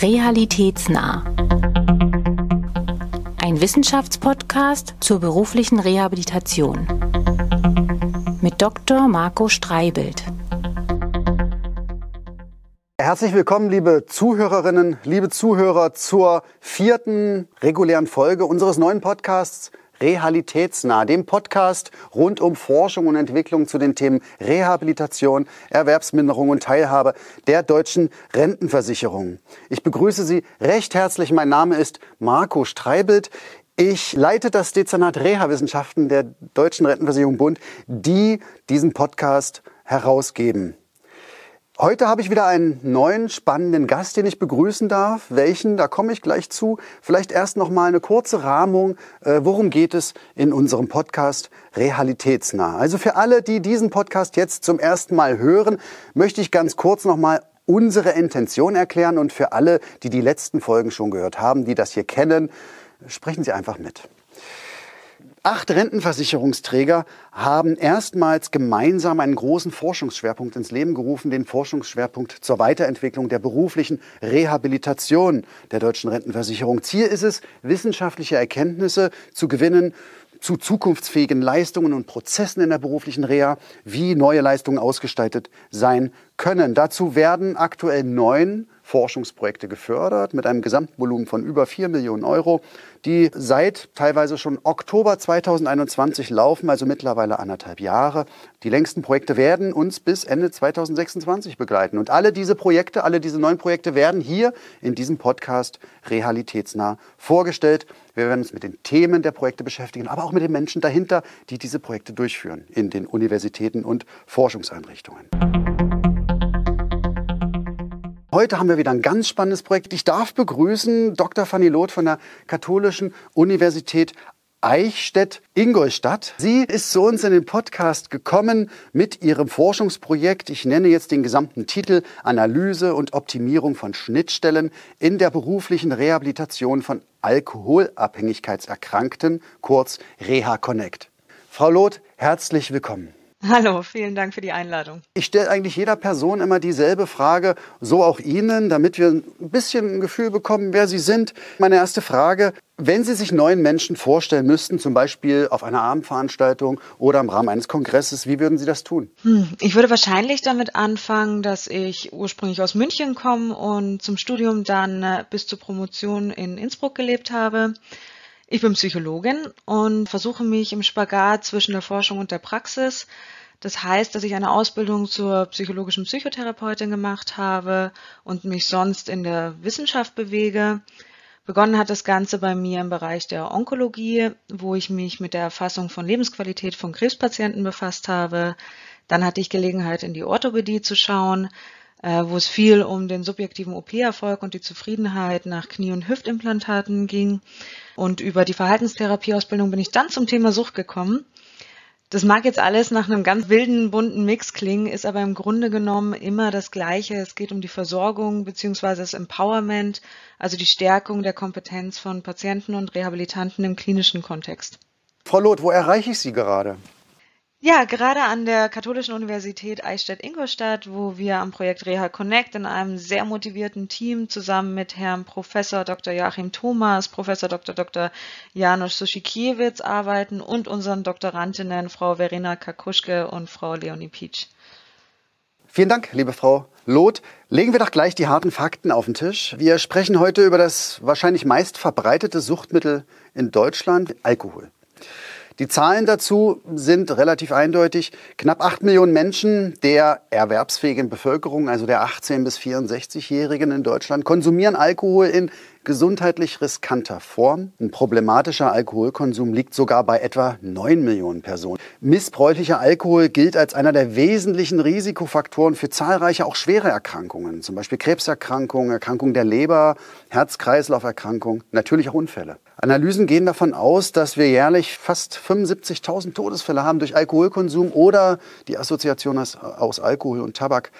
Realitätsnah. Ein Wissenschaftspodcast zur beruflichen Rehabilitation. Mit Dr. Marco Streibelt. Herzlich willkommen, liebe Zuhörerinnen, liebe Zuhörer, zur vierten regulären Folge unseres neuen Podcasts Realitätsnah, dem Podcast rund um Forschung und Entwicklung zu den Themen Rehabilitation, Erwerbsminderung und Teilhabe der deutschen Rentenversicherung. Ich begrüße Sie recht herzlich. Mein Name ist Marco Streibelt. Ich leite das Dezernat Reha-Wissenschaften der Deutschen Rentenversicherung Bund, die diesen Podcast herausgeben. Heute habe ich wieder einen neuen spannenden Gast, den ich begrüßen darf. Welchen? Da komme ich gleich zu. Vielleicht erst noch mal eine kurze Rahmung. Äh, worum geht es in unserem Podcast Realitätsnah? Also für alle, die diesen Podcast jetzt zum ersten Mal hören, möchte ich ganz kurz noch mal unsere Intention erklären und für alle, die die letzten Folgen schon gehört haben, die das hier kennen, sprechen Sie einfach mit. Acht Rentenversicherungsträger haben erstmals gemeinsam einen großen Forschungsschwerpunkt ins Leben gerufen, den Forschungsschwerpunkt zur Weiterentwicklung der beruflichen Rehabilitation der deutschen Rentenversicherung. Ziel ist es, wissenschaftliche Erkenntnisse zu gewinnen zu zukunftsfähigen Leistungen und Prozessen in der beruflichen Reha, wie neue Leistungen ausgestaltet sein können. Dazu werden aktuell neun Forschungsprojekte gefördert mit einem Gesamtvolumen von über 4 Millionen Euro, die seit teilweise schon Oktober 2021 laufen, also mittlerweile anderthalb Jahre. Die längsten Projekte werden uns bis Ende 2026 begleiten. Und alle diese Projekte, alle diese neuen Projekte werden hier in diesem Podcast realitätsnah vorgestellt. Wir werden uns mit den Themen der Projekte beschäftigen, aber auch mit den Menschen dahinter, die diese Projekte durchführen in den Universitäten und Forschungseinrichtungen. Heute haben wir wieder ein ganz spannendes Projekt. Ich darf begrüßen Dr. Fanny Loth von der Katholischen Universität Eichstätt-Ingolstadt. Sie ist zu uns in den Podcast gekommen mit ihrem Forschungsprojekt. Ich nenne jetzt den gesamten Titel Analyse und Optimierung von Schnittstellen in der beruflichen Rehabilitation von Alkoholabhängigkeitserkrankten, kurz Reha Connect. Frau Loth, herzlich willkommen. Hallo, vielen Dank für die Einladung. Ich stelle eigentlich jeder Person immer dieselbe Frage, so auch Ihnen, damit wir ein bisschen ein Gefühl bekommen, wer Sie sind. Meine erste Frage, wenn Sie sich neuen Menschen vorstellen müssten, zum Beispiel auf einer Abendveranstaltung oder im Rahmen eines Kongresses, wie würden Sie das tun? Hm, ich würde wahrscheinlich damit anfangen, dass ich ursprünglich aus München komme und zum Studium dann äh, bis zur Promotion in Innsbruck gelebt habe. Ich bin Psychologin und versuche mich im Spagat zwischen der Forschung und der Praxis. Das heißt, dass ich eine Ausbildung zur psychologischen Psychotherapeutin gemacht habe und mich sonst in der Wissenschaft bewege. Begonnen hat das Ganze bei mir im Bereich der Onkologie, wo ich mich mit der Erfassung von Lebensqualität von Krebspatienten befasst habe. Dann hatte ich Gelegenheit, in die Orthopädie zu schauen, wo es viel um den subjektiven OP-Erfolg und die Zufriedenheit nach Knie- und Hüftimplantaten ging. Und über die Verhaltenstherapieausbildung bin ich dann zum Thema Sucht gekommen. Das mag jetzt alles nach einem ganz wilden, bunten Mix klingen, ist aber im Grunde genommen immer das Gleiche. Es geht um die Versorgung bzw. das Empowerment, also die Stärkung der Kompetenz von Patienten und Rehabilitanten im klinischen Kontext. Frau Loth, wo erreiche ich Sie gerade? Ja, gerade an der Katholischen Universität Eichstätt-Ingolstadt, wo wir am Projekt Reha Connect in einem sehr motivierten Team zusammen mit Herrn Professor Dr. Joachim Thomas, Professor Dr. Dr. Janusz Suschikiewicz arbeiten und unseren Doktorandinnen Frau Verena Kakuschke und Frau Leonie Pietsch. Vielen Dank, liebe Frau Loth. Legen wir doch gleich die harten Fakten auf den Tisch. Wir sprechen heute über das wahrscheinlich meist verbreitete Suchtmittel in Deutschland, Alkohol. Die Zahlen dazu sind relativ eindeutig. Knapp acht Millionen Menschen der erwerbsfähigen Bevölkerung, also der 18- bis 64-Jährigen in Deutschland, konsumieren Alkohol in gesundheitlich riskanter Form. Ein problematischer Alkoholkonsum liegt sogar bei etwa 9 Millionen Personen. Missbräuchlicher Alkohol gilt als einer der wesentlichen Risikofaktoren für zahlreiche auch schwere Erkrankungen, zum Beispiel Krebserkrankungen, Erkrankungen der Leber, Herz-Kreislauf-Erkrankungen, natürlich auch Unfälle. Analysen gehen davon aus, dass wir jährlich fast 75.000 Todesfälle haben durch Alkoholkonsum oder die Assoziation aus Alkohol und Tabak.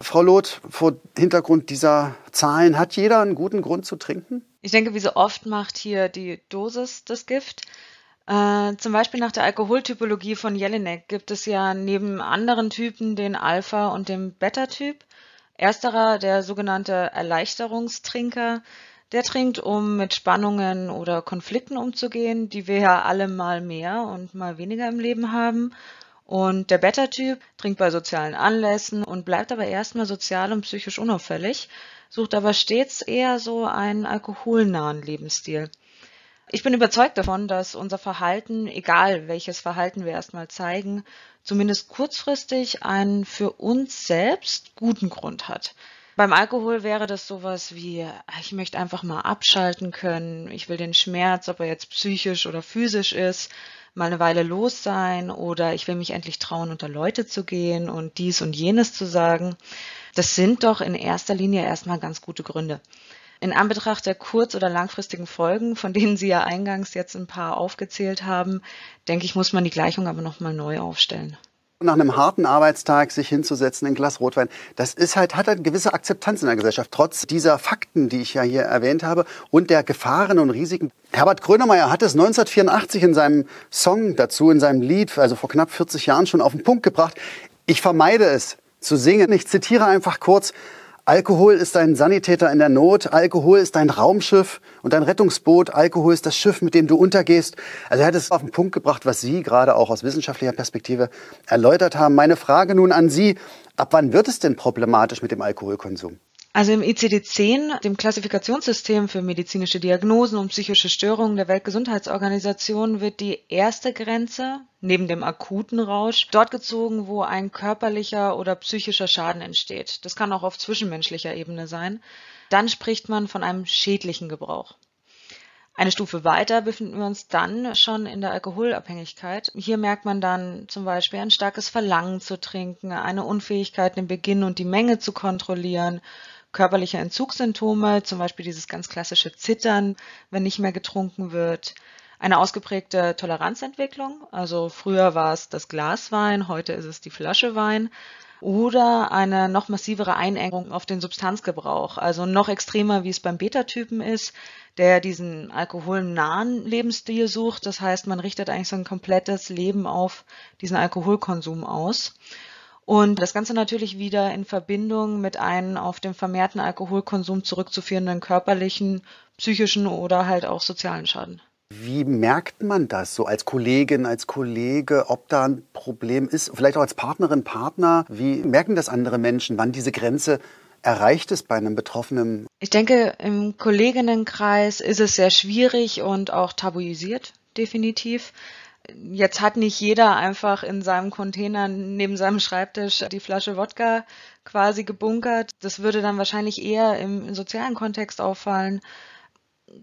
Frau Loth, vor Hintergrund dieser Zahlen, hat jeder einen guten Grund zu trinken? Ich denke, wie so oft macht hier die Dosis das Gift. Äh, zum Beispiel nach der Alkoholtypologie von Jelinek gibt es ja neben anderen Typen den Alpha- und den Beta-Typ. Ersterer, der sogenannte Erleichterungstrinker, der trinkt, um mit Spannungen oder Konflikten umzugehen, die wir ja alle mal mehr und mal weniger im Leben haben. Und der Beta-Typ trinkt bei sozialen Anlässen und bleibt aber erstmal sozial und psychisch unauffällig, sucht aber stets eher so einen alkoholnahen Lebensstil. Ich bin überzeugt davon, dass unser Verhalten, egal welches Verhalten wir erstmal zeigen, zumindest kurzfristig einen für uns selbst guten Grund hat. Beim Alkohol wäre das sowas wie, ich möchte einfach mal abschalten können, ich will den Schmerz, ob er jetzt psychisch oder physisch ist, mal eine Weile los sein oder ich will mich endlich trauen, unter Leute zu gehen und dies und jenes zu sagen. Das sind doch in erster Linie erstmal ganz gute Gründe. In Anbetracht der kurz- oder langfristigen Folgen, von denen Sie ja eingangs jetzt ein paar aufgezählt haben, denke ich, muss man die Gleichung aber nochmal neu aufstellen nach einem harten Arbeitstag sich hinzusetzen, ein Glas Rotwein, das ist halt, hat halt eine gewisse Akzeptanz in der Gesellschaft, trotz dieser Fakten, die ich ja hier erwähnt habe und der Gefahren und Risiken. Herbert Grönemeyer hat es 1984 in seinem Song dazu, in seinem Lied, also vor knapp 40 Jahren schon auf den Punkt gebracht. Ich vermeide es zu singen. Ich zitiere einfach kurz. Alkohol ist ein Sanitäter in der Not, Alkohol ist ein Raumschiff und ein Rettungsboot, Alkohol ist das Schiff, mit dem du untergehst. Also er hat es auf den Punkt gebracht, was Sie gerade auch aus wissenschaftlicher Perspektive erläutert haben. Meine Frage nun an Sie, ab wann wird es denn problematisch mit dem Alkoholkonsum? Also im ICD-10, dem Klassifikationssystem für medizinische Diagnosen und psychische Störungen der Weltgesundheitsorganisation, wird die erste Grenze neben dem akuten Rausch dort gezogen, wo ein körperlicher oder psychischer Schaden entsteht. Das kann auch auf zwischenmenschlicher Ebene sein. Dann spricht man von einem schädlichen Gebrauch. Eine Stufe weiter befinden wir uns dann schon in der Alkoholabhängigkeit. Hier merkt man dann zum Beispiel ein starkes Verlangen zu trinken, eine Unfähigkeit, den Beginn und die Menge zu kontrollieren, körperliche Entzugssymptome, zum Beispiel dieses ganz klassische Zittern, wenn nicht mehr getrunken wird. Eine ausgeprägte Toleranzentwicklung, also früher war es das Glas Wein, heute ist es die Flasche Wein. Oder eine noch massivere Einengung auf den Substanzgebrauch, also noch extremer, wie es beim Beta-Typen ist, der diesen alkoholnahen Lebensstil sucht. Das heißt, man richtet eigentlich sein komplettes Leben auf diesen Alkoholkonsum aus. Und das Ganze natürlich wieder in Verbindung mit einem auf den vermehrten Alkoholkonsum zurückzuführenden körperlichen, psychischen oder halt auch sozialen Schaden. Wie merkt man das so als Kollegin, als Kollege, ob da ein Problem ist? Vielleicht auch als Partnerin, Partner. Wie merken das andere Menschen, wann diese Grenze erreicht ist bei einem Betroffenen? Ich denke, im Kolleginnenkreis ist es sehr schwierig und auch tabuisiert, definitiv jetzt hat nicht jeder einfach in seinem Container neben seinem Schreibtisch die Flasche Wodka quasi gebunkert. Das würde dann wahrscheinlich eher im, sozialen Kontext auffallen.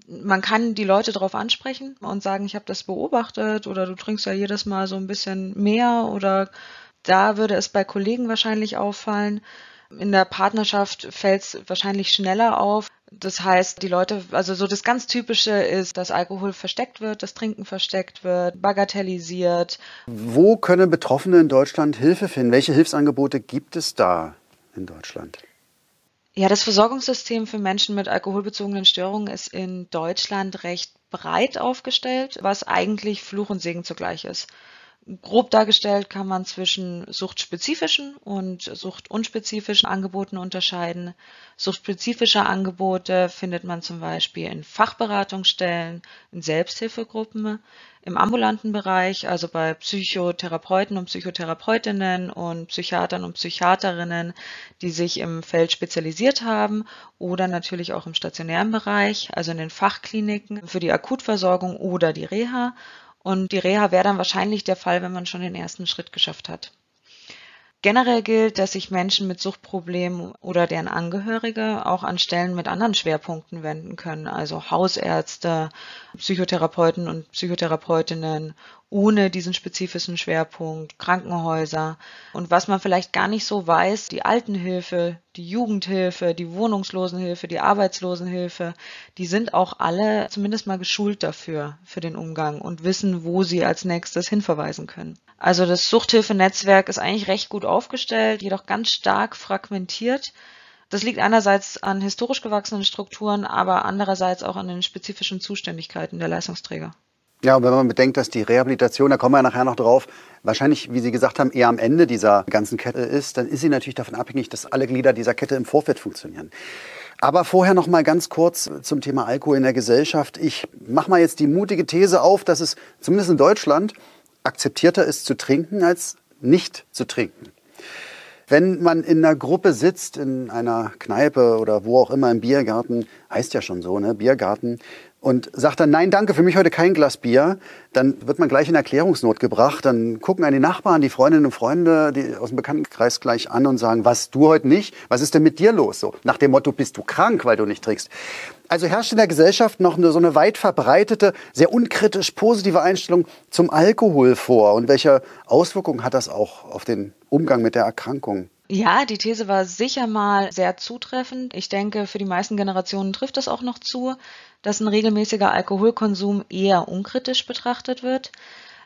Man kann die Leute darauf ansprechen und sagen, ich habe das beobachtet oder du trinkst ja jedes Mal so ein bisschen mehr oder da würde es bei Kollegen wahrscheinlich auffallen. In der Partnerschaft fällt es wahrscheinlich schneller auf. Das heißt, die Leute, also so das ganz Typische ist, dass Alkohol versteckt wird, das Trinken versteckt wird, bagatellisiert. Wo können Betroffene in Deutschland Hilfe finden? Welche Hilfsangebote gibt es da in Deutschland? Ja, das Versorgungssystem für Menschen mit alkoholbezogenen Störungen ist in Deutschland recht breit aufgestellt, was eigentlich Fluch und Segen zugleich ist. Grob dargestellt kann man zwischen suchtspezifischen und suchtunspezifischen Angeboten unterscheiden. Suchtspezifische Angebote findet man zum Beispiel in Fachberatungsstellen, in Selbsthilfegruppen, im ambulanten Bereich, also bei Psychotherapeuten und Psychotherapeutinnen und Psychiatern und Psychiaterinnen, die sich im Feld spezialisiert haben oder natürlich auch im stationären Bereich, also in den Fachkliniken für die Akutversorgung oder die Reha und die Reha wäre dann wahrscheinlich der Fall, wenn man schon den ersten Schritt geschafft hat. Generell gilt, dass sich Menschen mit Suchtproblemen oder deren Angehörige auch an Stellen mit anderen Schwerpunkten wenden können, also Hausärzte, Psychotherapeuten und Psychotherapeutinnen ohne diesen spezifischen Schwerpunkt, Krankenhäuser und was man vielleicht gar nicht so weiß, die Altenhilfe, die Jugendhilfe, die Wohnungslosenhilfe, die Arbeitslosenhilfe, die sind auch alle zumindest mal geschult dafür, für den Umgang und wissen, wo sie als nächstes hinverweisen können. Also das Suchthilfenetzwerk ist eigentlich recht gut aufgestellt, jedoch ganz stark fragmentiert. Das liegt einerseits an historisch gewachsenen Strukturen, aber andererseits auch an den spezifischen Zuständigkeiten der Leistungsträger. Ja, und wenn man bedenkt, dass die Rehabilitation, da kommen wir nachher noch drauf, wahrscheinlich, wie Sie gesagt haben, eher am Ende dieser ganzen Kette ist, dann ist sie natürlich davon abhängig, dass alle Glieder dieser Kette im Vorfeld funktionieren. Aber vorher noch mal ganz kurz zum Thema Alkohol in der Gesellschaft. Ich mache mal jetzt die mutige These auf, dass es zumindest in Deutschland akzeptierter ist zu trinken als nicht zu trinken. Wenn man in einer Gruppe sitzt, in einer Kneipe oder wo auch immer im Biergarten, heißt ja schon so, ne, Biergarten, und sagt dann, nein, danke, für mich heute kein Glas Bier, dann wird man gleich in Erklärungsnot gebracht. Dann gucken einen die Nachbarn, die Freundinnen und Freunde die aus dem Bekanntenkreis gleich an und sagen, was, du heute nicht? Was ist denn mit dir los? So, nach dem Motto, bist du krank, weil du nicht trinkst. Also herrscht in der Gesellschaft noch eine, so eine weit verbreitete, sehr unkritisch positive Einstellung zum Alkohol vor. Und welche Auswirkungen hat das auch auf den Umgang mit der Erkrankung? Ja, die These war sicher mal sehr zutreffend. Ich denke, für die meisten Generationen trifft das auch noch zu, dass ein regelmäßiger Alkoholkonsum eher unkritisch betrachtet wird.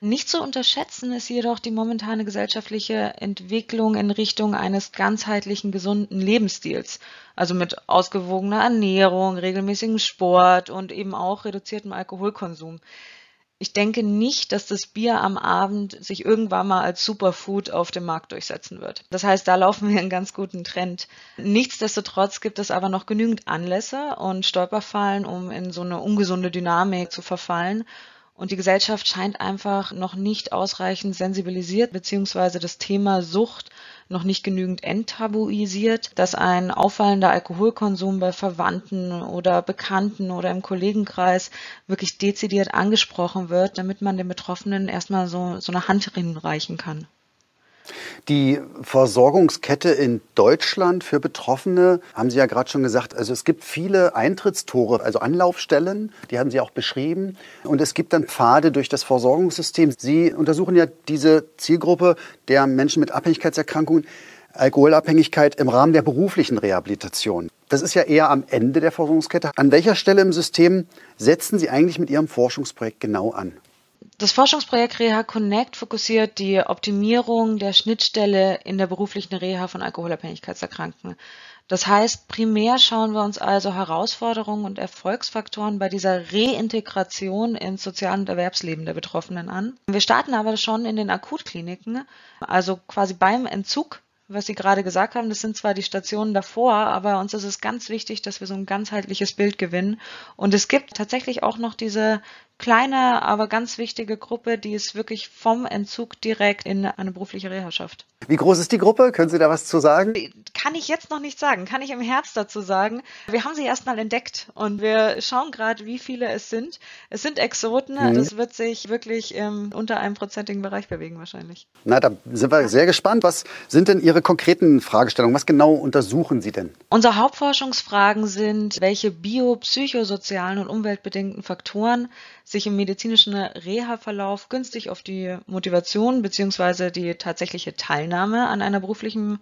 Nicht zu unterschätzen ist jedoch die momentane gesellschaftliche Entwicklung in Richtung eines ganzheitlichen gesunden Lebensstils, also mit ausgewogener Ernährung, regelmäßigem Sport und eben auch reduziertem Alkoholkonsum ich denke nicht, dass das Bier am Abend sich irgendwann mal als Superfood auf dem Markt durchsetzen wird. Das heißt, da laufen wir einen ganz guten Trend. Nichtsdestotrotz gibt es aber noch genügend Anlässe und Stolperfallen, um in so eine ungesunde Dynamik zu verfallen. Und die Gesellschaft scheint einfach noch nicht ausreichend sensibilisiert, beziehungsweise das Thema Sucht noch nicht genügend enttabuisiert, dass ein auffallender Alkoholkonsum bei Verwandten oder Bekannten oder im Kollegenkreis wirklich dezidiert angesprochen wird, damit man den Betroffenen erstmal so, so eine Hand hinreichen kann. Die Versorgungskette in Deutschland für Betroffene, haben Sie ja gerade schon gesagt, also es gibt viele Eintrittstore, also Anlaufstellen, die haben Sie auch beschrieben. Und es gibt dann Pfade durch das Versorgungssystem. Sie untersuchen ja diese Zielgruppe der Menschen mit Abhängigkeitserkrankungen, Alkoholabhängigkeit im Rahmen der beruflichen Rehabilitation. Das ist ja eher am Ende der Versorgungskette. An welcher Stelle im System setzen Sie eigentlich mit Ihrem Forschungsprojekt genau an? Das Forschungsprojekt Reha Connect fokussiert die Optimierung der Schnittstelle in der beruflichen Reha von Alkoholabhängigkeitserkrankten. Das heißt, primär schauen wir uns also Herausforderungen und Erfolgsfaktoren bei dieser Reintegration ins Sozial- und Erwerbsleben der Betroffenen an. Wir starten aber schon in den Akutkliniken, also quasi beim Entzug was Sie gerade gesagt haben, das sind zwar die Stationen davor, aber uns ist es ganz wichtig, dass wir so ein ganzheitliches Bild gewinnen. Und es gibt tatsächlich auch noch diese kleine, aber ganz wichtige Gruppe, die es wirklich vom Entzug direkt in eine berufliche Reha schafft. Wie groß ist die Gruppe? Können Sie da was zu sagen? Kann ich jetzt noch nicht sagen, kann ich im Herz dazu sagen. Wir haben sie erstmal entdeckt und wir schauen gerade, wie viele es sind. Es sind Exoten, mhm. das wird sich wirklich im unter einem prozentigen Bereich bewegen wahrscheinlich. Na, da sind wir sehr gespannt. Was sind denn Ihre konkreten Fragestellungen? Was genau untersuchen Sie denn? Unsere Hauptforschungsfragen sind, welche biopsychosozialen und umweltbedingten Faktoren sich im medizinischen Reha-Verlauf günstig auf die Motivation bzw. die tatsächliche Teilnahme an einer beruflichen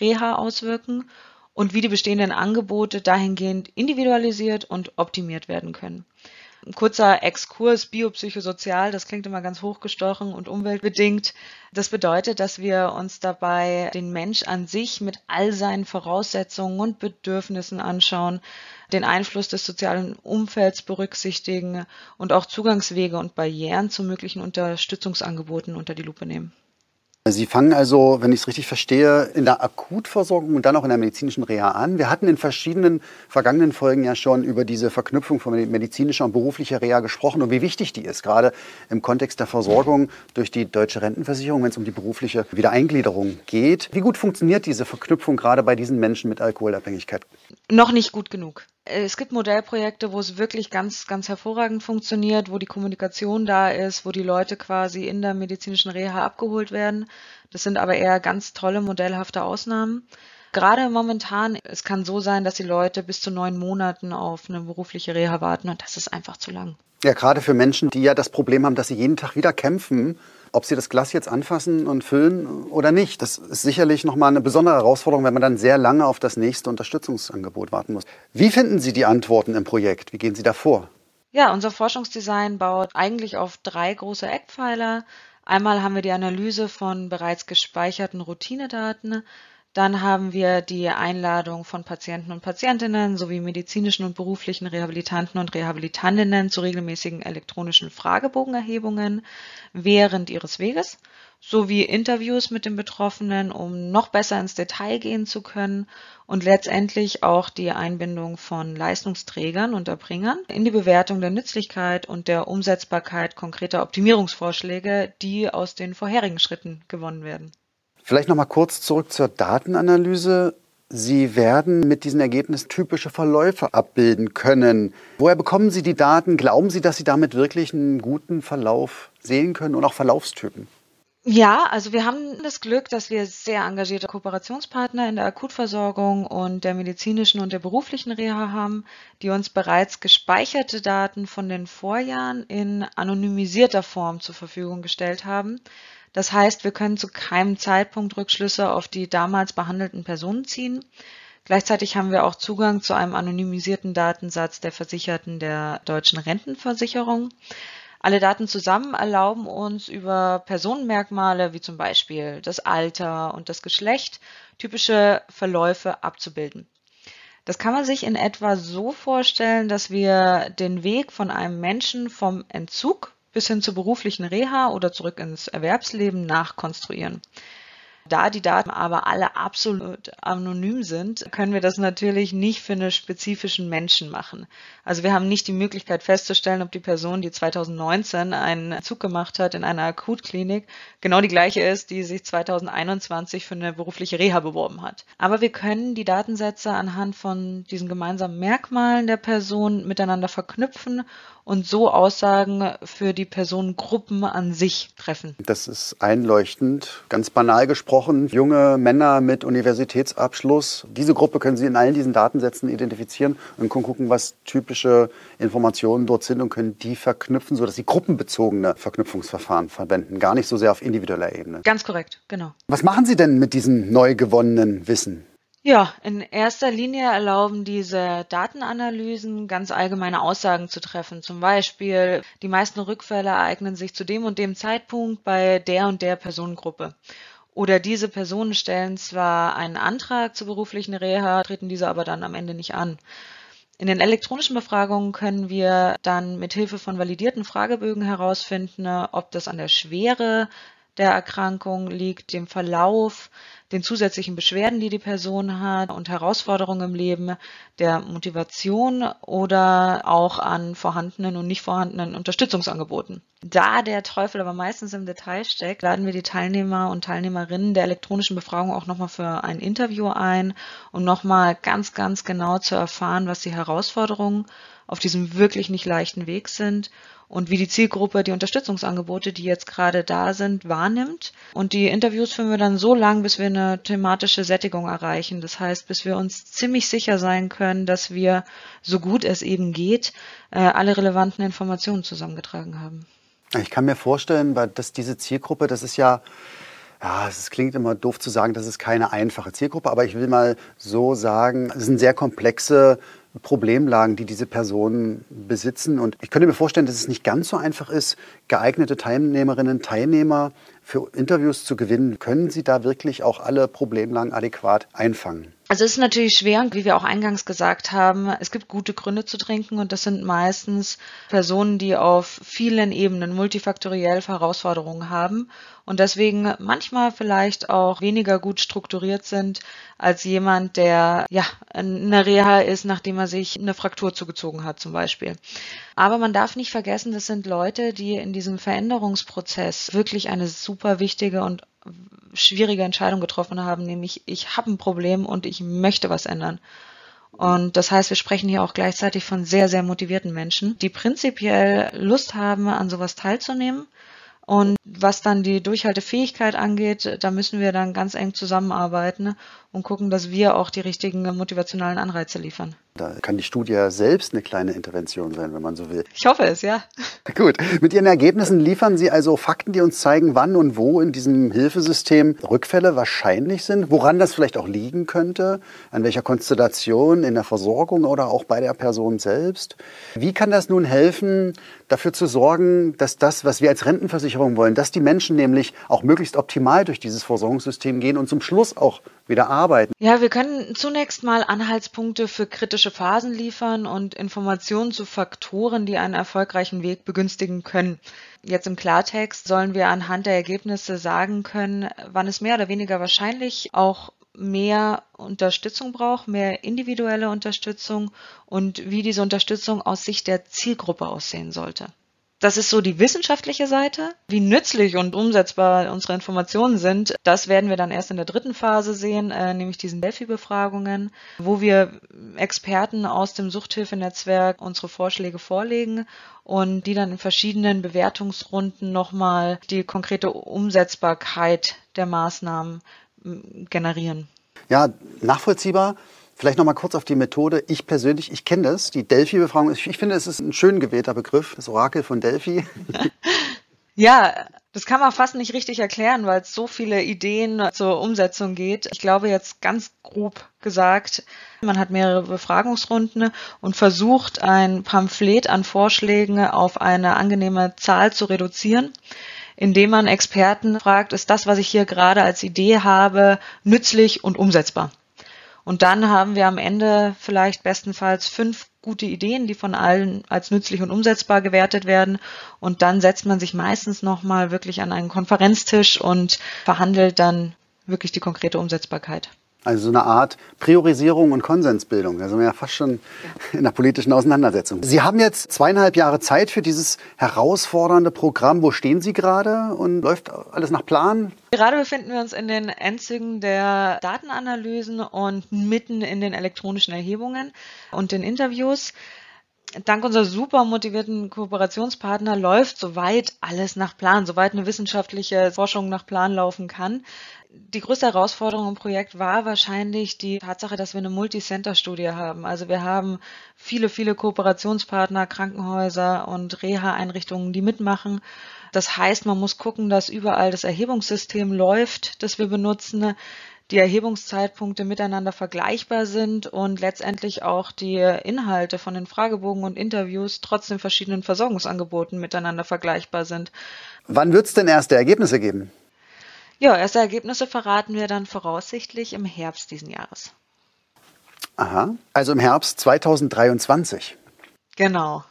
Reha auswirken und wie die bestehenden Angebote dahingehend individualisiert und optimiert werden können. Ein kurzer Exkurs biopsychosozial, das klingt immer ganz hochgestochen und umweltbedingt. Das bedeutet, dass wir uns dabei den Mensch an sich mit all seinen Voraussetzungen und Bedürfnissen anschauen, den Einfluss des sozialen Umfelds berücksichtigen und auch Zugangswege und Barrieren zu möglichen Unterstützungsangeboten unter die Lupe nehmen. Sie fangen also, wenn ich es richtig verstehe, in der Akutversorgung und dann auch in der medizinischen Reha an. Wir hatten in verschiedenen vergangenen Folgen ja schon über diese Verknüpfung von medizinischer und beruflicher Reha gesprochen und wie wichtig die ist, gerade im Kontext der Versorgung durch die deutsche Rentenversicherung, wenn es um die berufliche Wiedereingliederung geht. Wie gut funktioniert diese Verknüpfung gerade bei diesen Menschen mit Alkoholabhängigkeit? Noch nicht gut genug. Es gibt Modellprojekte, wo es wirklich ganz, ganz hervorragend funktioniert, wo die Kommunikation da ist, wo die Leute quasi in der medizinischen Reha abgeholt werden. Das sind aber eher ganz tolle, modellhafte Ausnahmen. Gerade momentan, es kann so sein, dass die Leute bis zu neun Monaten auf eine berufliche Reha warten und das ist einfach zu lang. Ja, gerade für Menschen, die ja das Problem haben, dass sie jeden Tag wieder kämpfen ob Sie das Glas jetzt anfassen und füllen oder nicht. Das ist sicherlich nochmal eine besondere Herausforderung, wenn man dann sehr lange auf das nächste Unterstützungsangebot warten muss. Wie finden Sie die Antworten im Projekt? Wie gehen Sie da vor? Ja, unser Forschungsdesign baut eigentlich auf drei große Eckpfeiler. Einmal haben wir die Analyse von bereits gespeicherten Routinedaten. Dann haben wir die Einladung von Patienten und Patientinnen sowie medizinischen und beruflichen Rehabilitanten und Rehabilitantinnen zu regelmäßigen elektronischen Fragebogenerhebungen während ihres Weges sowie Interviews mit den Betroffenen, um noch besser ins Detail gehen zu können und letztendlich auch die Einbindung von Leistungsträgern und Erbringern in die Bewertung der Nützlichkeit und der Umsetzbarkeit konkreter Optimierungsvorschläge, die aus den vorherigen Schritten gewonnen werden. Vielleicht noch mal kurz zurück zur Datenanalyse. Sie werden mit diesen Ergebnissen typische Verläufe abbilden können. Woher bekommen Sie die Daten? Glauben Sie, dass Sie damit wirklich einen guten Verlauf sehen können und auch Verlaufstypen? Ja, also wir haben das Glück, dass wir sehr engagierte Kooperationspartner in der Akutversorgung und der medizinischen und der beruflichen Reha haben, die uns bereits gespeicherte Daten von den Vorjahren in anonymisierter Form zur Verfügung gestellt haben. Das heißt, wir können zu keinem Zeitpunkt Rückschlüsse auf die damals behandelten Personen ziehen. Gleichzeitig haben wir auch Zugang zu einem anonymisierten Datensatz der Versicherten der deutschen Rentenversicherung. Alle Daten zusammen erlauben uns über Personenmerkmale wie zum Beispiel das Alter und das Geschlecht typische Verläufe abzubilden. Das kann man sich in etwa so vorstellen, dass wir den Weg von einem Menschen vom Entzug bis hin zur beruflichen Reha oder zurück ins Erwerbsleben nachkonstruieren. Da die Daten aber alle absolut anonym sind, können wir das natürlich nicht für einen spezifischen Menschen machen. Also wir haben nicht die Möglichkeit festzustellen, ob die Person, die 2019 einen Zug gemacht hat in einer Akutklinik, genau die gleiche ist, die sich 2021 für eine berufliche Reha beworben hat. Aber wir können die Datensätze anhand von diesen gemeinsamen Merkmalen der Person miteinander verknüpfen und so Aussagen für die Personengruppen an sich treffen. Das ist einleuchtend. Ganz banal gesprochen, junge Männer mit Universitätsabschluss. Diese Gruppe können Sie in allen diesen Datensätzen identifizieren und können gucken, was typische Informationen dort sind und können die verknüpfen, sodass Sie gruppenbezogene Verknüpfungsverfahren verwenden, gar nicht so sehr auf individueller Ebene. Ganz korrekt, genau. Was machen Sie denn mit diesem neu gewonnenen Wissen? Ja, in erster Linie erlauben diese Datenanalysen ganz allgemeine Aussagen zu treffen. Zum Beispiel, die meisten Rückfälle ereignen sich zu dem und dem Zeitpunkt bei der und der Personengruppe. Oder diese Personen stellen zwar einen Antrag zur beruflichen Reha, treten diese aber dann am Ende nicht an. In den elektronischen Befragungen können wir dann mit Hilfe von validierten Fragebögen herausfinden, ob das an der Schwere der Erkrankung liegt, dem Verlauf, den zusätzlichen Beschwerden, die die Person hat und Herausforderungen im Leben, der Motivation oder auch an vorhandenen und nicht vorhandenen Unterstützungsangeboten. Da der Teufel aber meistens im Detail steckt, laden wir die Teilnehmer und Teilnehmerinnen der elektronischen Befragung auch nochmal für ein Interview ein, um nochmal ganz, ganz genau zu erfahren, was die Herausforderungen auf diesem wirklich nicht leichten Weg sind und wie die Zielgruppe die Unterstützungsangebote, die jetzt gerade da sind, wahrnimmt. Und die Interviews führen wir dann so lang, bis wir eine thematische Sättigung erreichen. Das heißt, bis wir uns ziemlich sicher sein können, dass wir, so gut es eben geht, äh, alle relevanten Informationen zusammengetragen haben. Ich kann mir vorstellen, dass diese Zielgruppe, das ist ja ja, es klingt immer doof zu sagen, das ist keine einfache Zielgruppe, aber ich will mal so sagen, es sind sehr komplexe Problemlagen, die diese Personen besitzen. Und ich könnte mir vorstellen, dass es nicht ganz so einfach ist, geeignete Teilnehmerinnen Teilnehmer für Interviews zu gewinnen. Können Sie da wirklich auch alle Problemlagen adäquat einfangen? Also es ist natürlich schwer, wie wir auch eingangs gesagt haben, es gibt gute Gründe zu trinken und das sind meistens Personen, die auf vielen Ebenen multifaktoriell Herausforderungen haben und deswegen manchmal vielleicht auch weniger gut strukturiert sind als jemand, der ja in einer Reha ist, nachdem er sich eine Fraktur zugezogen hat zum Beispiel. Aber man darf nicht vergessen, das sind Leute, die in diesem Veränderungsprozess wirklich eine super wichtige und schwierige Entscheidung getroffen haben, nämlich ich habe ein Problem und ich möchte was ändern. Und das heißt, wir sprechen hier auch gleichzeitig von sehr, sehr motivierten Menschen, die prinzipiell Lust haben, an sowas teilzunehmen. Und was dann die Durchhaltefähigkeit angeht, da müssen wir dann ganz eng zusammenarbeiten und gucken, dass wir auch die richtigen motivationalen Anreize liefern. Da kann die Studie selbst eine kleine Intervention sein, wenn man so will. Ich hoffe es, ja. Gut. Mit Ihren Ergebnissen liefern Sie also Fakten, die uns zeigen, wann und wo in diesem Hilfesystem Rückfälle wahrscheinlich sind, woran das vielleicht auch liegen könnte, an welcher Konstellation in der Versorgung oder auch bei der Person selbst. Wie kann das nun helfen, dafür zu sorgen, dass das, was wir als Rentenversicherung wollen, dass die Menschen nämlich auch möglichst optimal durch dieses Versorgungssystem gehen und zum Schluss auch wieder arbeiten. Ja, wir können zunächst mal Anhaltspunkte für kritische Phasen liefern und Informationen zu Faktoren, die einen erfolgreichen Weg begünstigen können. Jetzt im Klartext sollen wir anhand der Ergebnisse sagen können, wann es mehr oder weniger wahrscheinlich auch mehr Unterstützung braucht, mehr individuelle Unterstützung und wie diese Unterstützung aus Sicht der Zielgruppe aussehen sollte. Das ist so die wissenschaftliche Seite. Wie nützlich und umsetzbar unsere Informationen sind, das werden wir dann erst in der dritten Phase sehen, äh, nämlich diesen Delphi-Befragungen, wo wir Experten aus dem Suchthilfenetzwerk unsere Vorschläge vorlegen und die dann in verschiedenen Bewertungsrunden nochmal die konkrete Umsetzbarkeit der Maßnahmen generieren. Ja, nachvollziehbar. Vielleicht noch mal kurz auf die Methode. Ich persönlich, ich kenne das, die Delphi-Befragung. Ich finde, es ist ein schön gewählter Begriff, das Orakel von Delphi. ja, das kann man fast nicht richtig erklären, weil es so viele Ideen zur Umsetzung geht. Ich glaube jetzt ganz grob gesagt, man hat mehrere Befragungsrunden und versucht, ein Pamphlet an Vorschlägen auf eine angenehme Zahl zu reduzieren indem man Experten fragt, ist das, was ich hier gerade als Idee habe, nützlich und umsetzbar? Und dann haben wir am Ende vielleicht bestenfalls fünf gute Ideen, die von allen als nützlich und umsetzbar gewertet werden. Und dann setzt man sich meistens nochmal wirklich an einen Konferenztisch und verhandelt dann wirklich die konkrete Umsetzbarkeit. Also so eine Art Priorisierung und Konsensbildung. Da sind wir ja fast schon in der politischen Auseinandersetzung. Sie haben jetzt zweieinhalb Jahre Zeit für dieses herausfordernde Programm. Wo stehen Sie gerade und läuft alles nach Plan? Gerade befinden wir uns in den Endzügen der Datenanalysen und mitten in den elektronischen Erhebungen und den Interviews dank unserer super motivierten Kooperationspartner läuft soweit alles nach Plan, soweit eine wissenschaftliche Forschung nach Plan laufen kann die größte Herausforderung im Projekt war wahrscheinlich die Tatsache, dass wir eine Multicenter-Studie haben. Also wir haben viele, viele Kooperationspartner, Krankenhäuser und Reha-Einrichtungen, die mitmachen. Das heißt, man muss gucken, dass überall das Erhebungssystem läuft, das wir benutzen, die Erhebungszeitpunkte miteinander vergleichbar sind und letztendlich auch die Inhalte von den Fragebogen und Interviews trotz den verschiedenen Versorgungsangeboten miteinander vergleichbar sind. Wann wird es denn erste Ergebnisse geben? Ja, erste Ergebnisse verraten wir dann voraussichtlich im Herbst diesen Jahres. Aha, also im Herbst 2023. Genau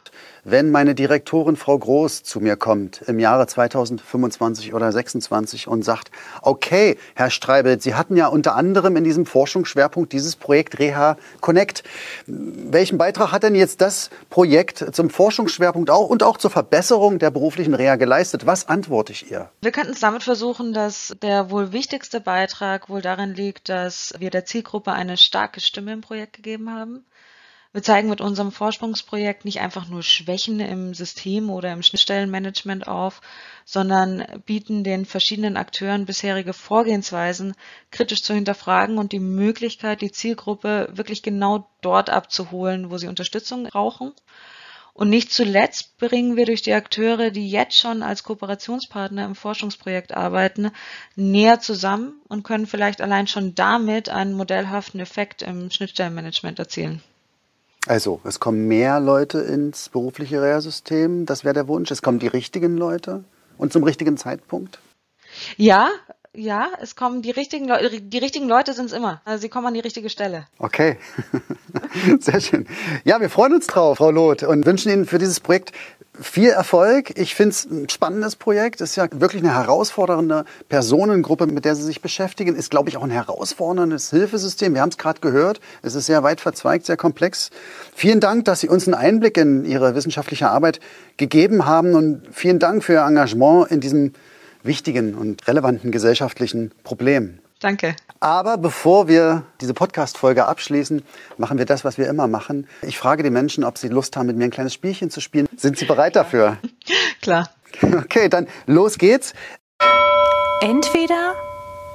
wenn meine Direktorin Frau Groß zu mir kommt im Jahre 2025 oder 2026 und sagt, okay, Herr Streibelt, Sie hatten ja unter anderem in diesem Forschungsschwerpunkt dieses Projekt Reha Connect. Welchen Beitrag hat denn jetzt das Projekt zum Forschungsschwerpunkt auch und auch zur Verbesserung der beruflichen Reha geleistet? Was antworte ich ihr? Wir könnten es damit versuchen, dass der wohl wichtigste Beitrag wohl darin liegt, dass wir der Zielgruppe eine starke Stimme im Projekt gegeben haben. Wir zeigen mit unserem Vorsprungsprojekt nicht einfach nur Schwächen im System oder im Schnittstellenmanagement auf, sondern bieten den verschiedenen Akteuren bisherige Vorgehensweisen kritisch zu hinterfragen und die Möglichkeit, die Zielgruppe wirklich genau dort abzuholen, wo sie Unterstützung brauchen. Und nicht zuletzt bringen wir durch die Akteure, die jetzt schon als Kooperationspartner im Forschungsprojekt arbeiten, näher zusammen und können vielleicht allein schon damit einen modellhaften Effekt im Schnittstellenmanagement erzielen. Also, es kommen mehr Leute ins berufliche Reha-System, das wäre der Wunsch. Es kommen die richtigen Leute und zum richtigen Zeitpunkt. Ja, ja, es kommen die richtigen Leute, die richtigen Leute sind es immer. Also sie kommen an die richtige Stelle. Okay, sehr schön. Ja, wir freuen uns drauf, Frau Loth, und wünschen Ihnen für dieses Projekt viel Erfolg. Ich finde es ein spannendes Projekt. Es ist ja wirklich eine herausfordernde Personengruppe, mit der Sie sich beschäftigen. Ist, glaube ich, auch ein herausforderndes Hilfesystem. Wir haben es gerade gehört. Es ist sehr weit verzweigt, sehr komplex. Vielen Dank, dass Sie uns einen Einblick in Ihre wissenschaftliche Arbeit gegeben haben und vielen Dank für Ihr Engagement in diesem wichtigen und relevanten gesellschaftlichen Problem. Danke. Aber bevor wir diese Podcast-Folge abschließen, machen wir das, was wir immer machen. Ich frage die Menschen, ob sie Lust haben, mit mir ein kleines Spielchen zu spielen. Sind sie bereit dafür? Klar. Okay, dann los geht's. Entweder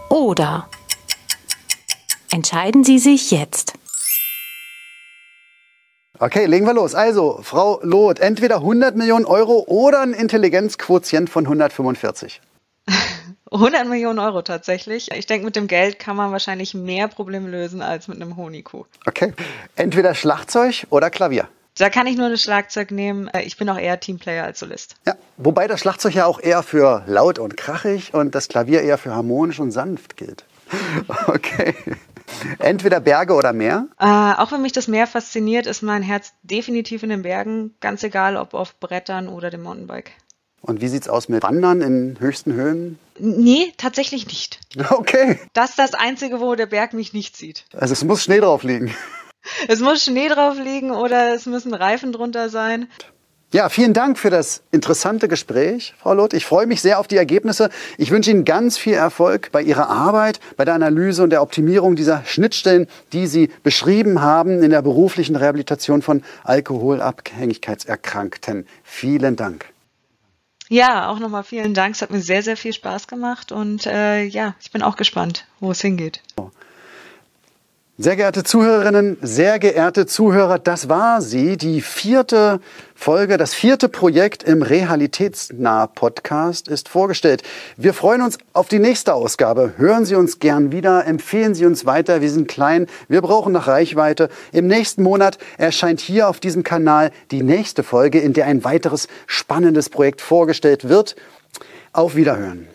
oder. Entscheiden Sie sich jetzt. Okay, legen wir los. Also, Frau Loth, entweder 100 Millionen Euro oder ein Intelligenzquotient von 145. 100 Millionen Euro tatsächlich. Ich denke, mit dem Geld kann man wahrscheinlich mehr Probleme lösen als mit einem Honigkuh. Okay. Entweder Schlagzeug oder Klavier. Da kann ich nur das Schlagzeug nehmen. Äh, ich bin auch eher Teamplayer als Solist. Ja, wobei das Schlagzeug ja auch eher für laut und krachig und das Klavier eher für harmonisch und sanft gilt. Okay. Entweder Berge oder Meer? Äh, auch wenn mich das Meer fasziniert, ist mein Herz definitiv in den Bergen, ganz egal ob auf Brettern oder dem Mountainbike. Und wie sieht's aus mit Wandern in höchsten Höhen? Nee, tatsächlich nicht. Okay. Das ist das Einzige, wo der Berg mich nicht sieht. Also es muss Schnee drauf liegen. Es muss Schnee drauf liegen oder es müssen Reifen drunter sein. Ja, vielen Dank für das interessante Gespräch, Frau Loth. Ich freue mich sehr auf die Ergebnisse. Ich wünsche Ihnen ganz viel Erfolg bei Ihrer Arbeit, bei der Analyse und der Optimierung dieser Schnittstellen, die Sie beschrieben haben in der beruflichen Rehabilitation von Alkoholabhängigkeitserkrankten. Vielen Dank. Ja, auch nochmal vielen Dank. Es hat mir sehr, sehr viel Spaß gemacht und äh, ja, ich bin auch gespannt, wo es hingeht. Sehr geehrte Zuhörerinnen, sehr geehrte Zuhörer, das war sie, die vierte Folge, das vierte Projekt im Realitätsnah Podcast ist vorgestellt. Wir freuen uns auf die nächste Ausgabe. Hören Sie uns gern wieder, empfehlen Sie uns weiter. Wir sind klein, wir brauchen noch Reichweite. Im nächsten Monat erscheint hier auf diesem Kanal die nächste Folge, in der ein weiteres spannendes Projekt vorgestellt wird. Auf Wiederhören.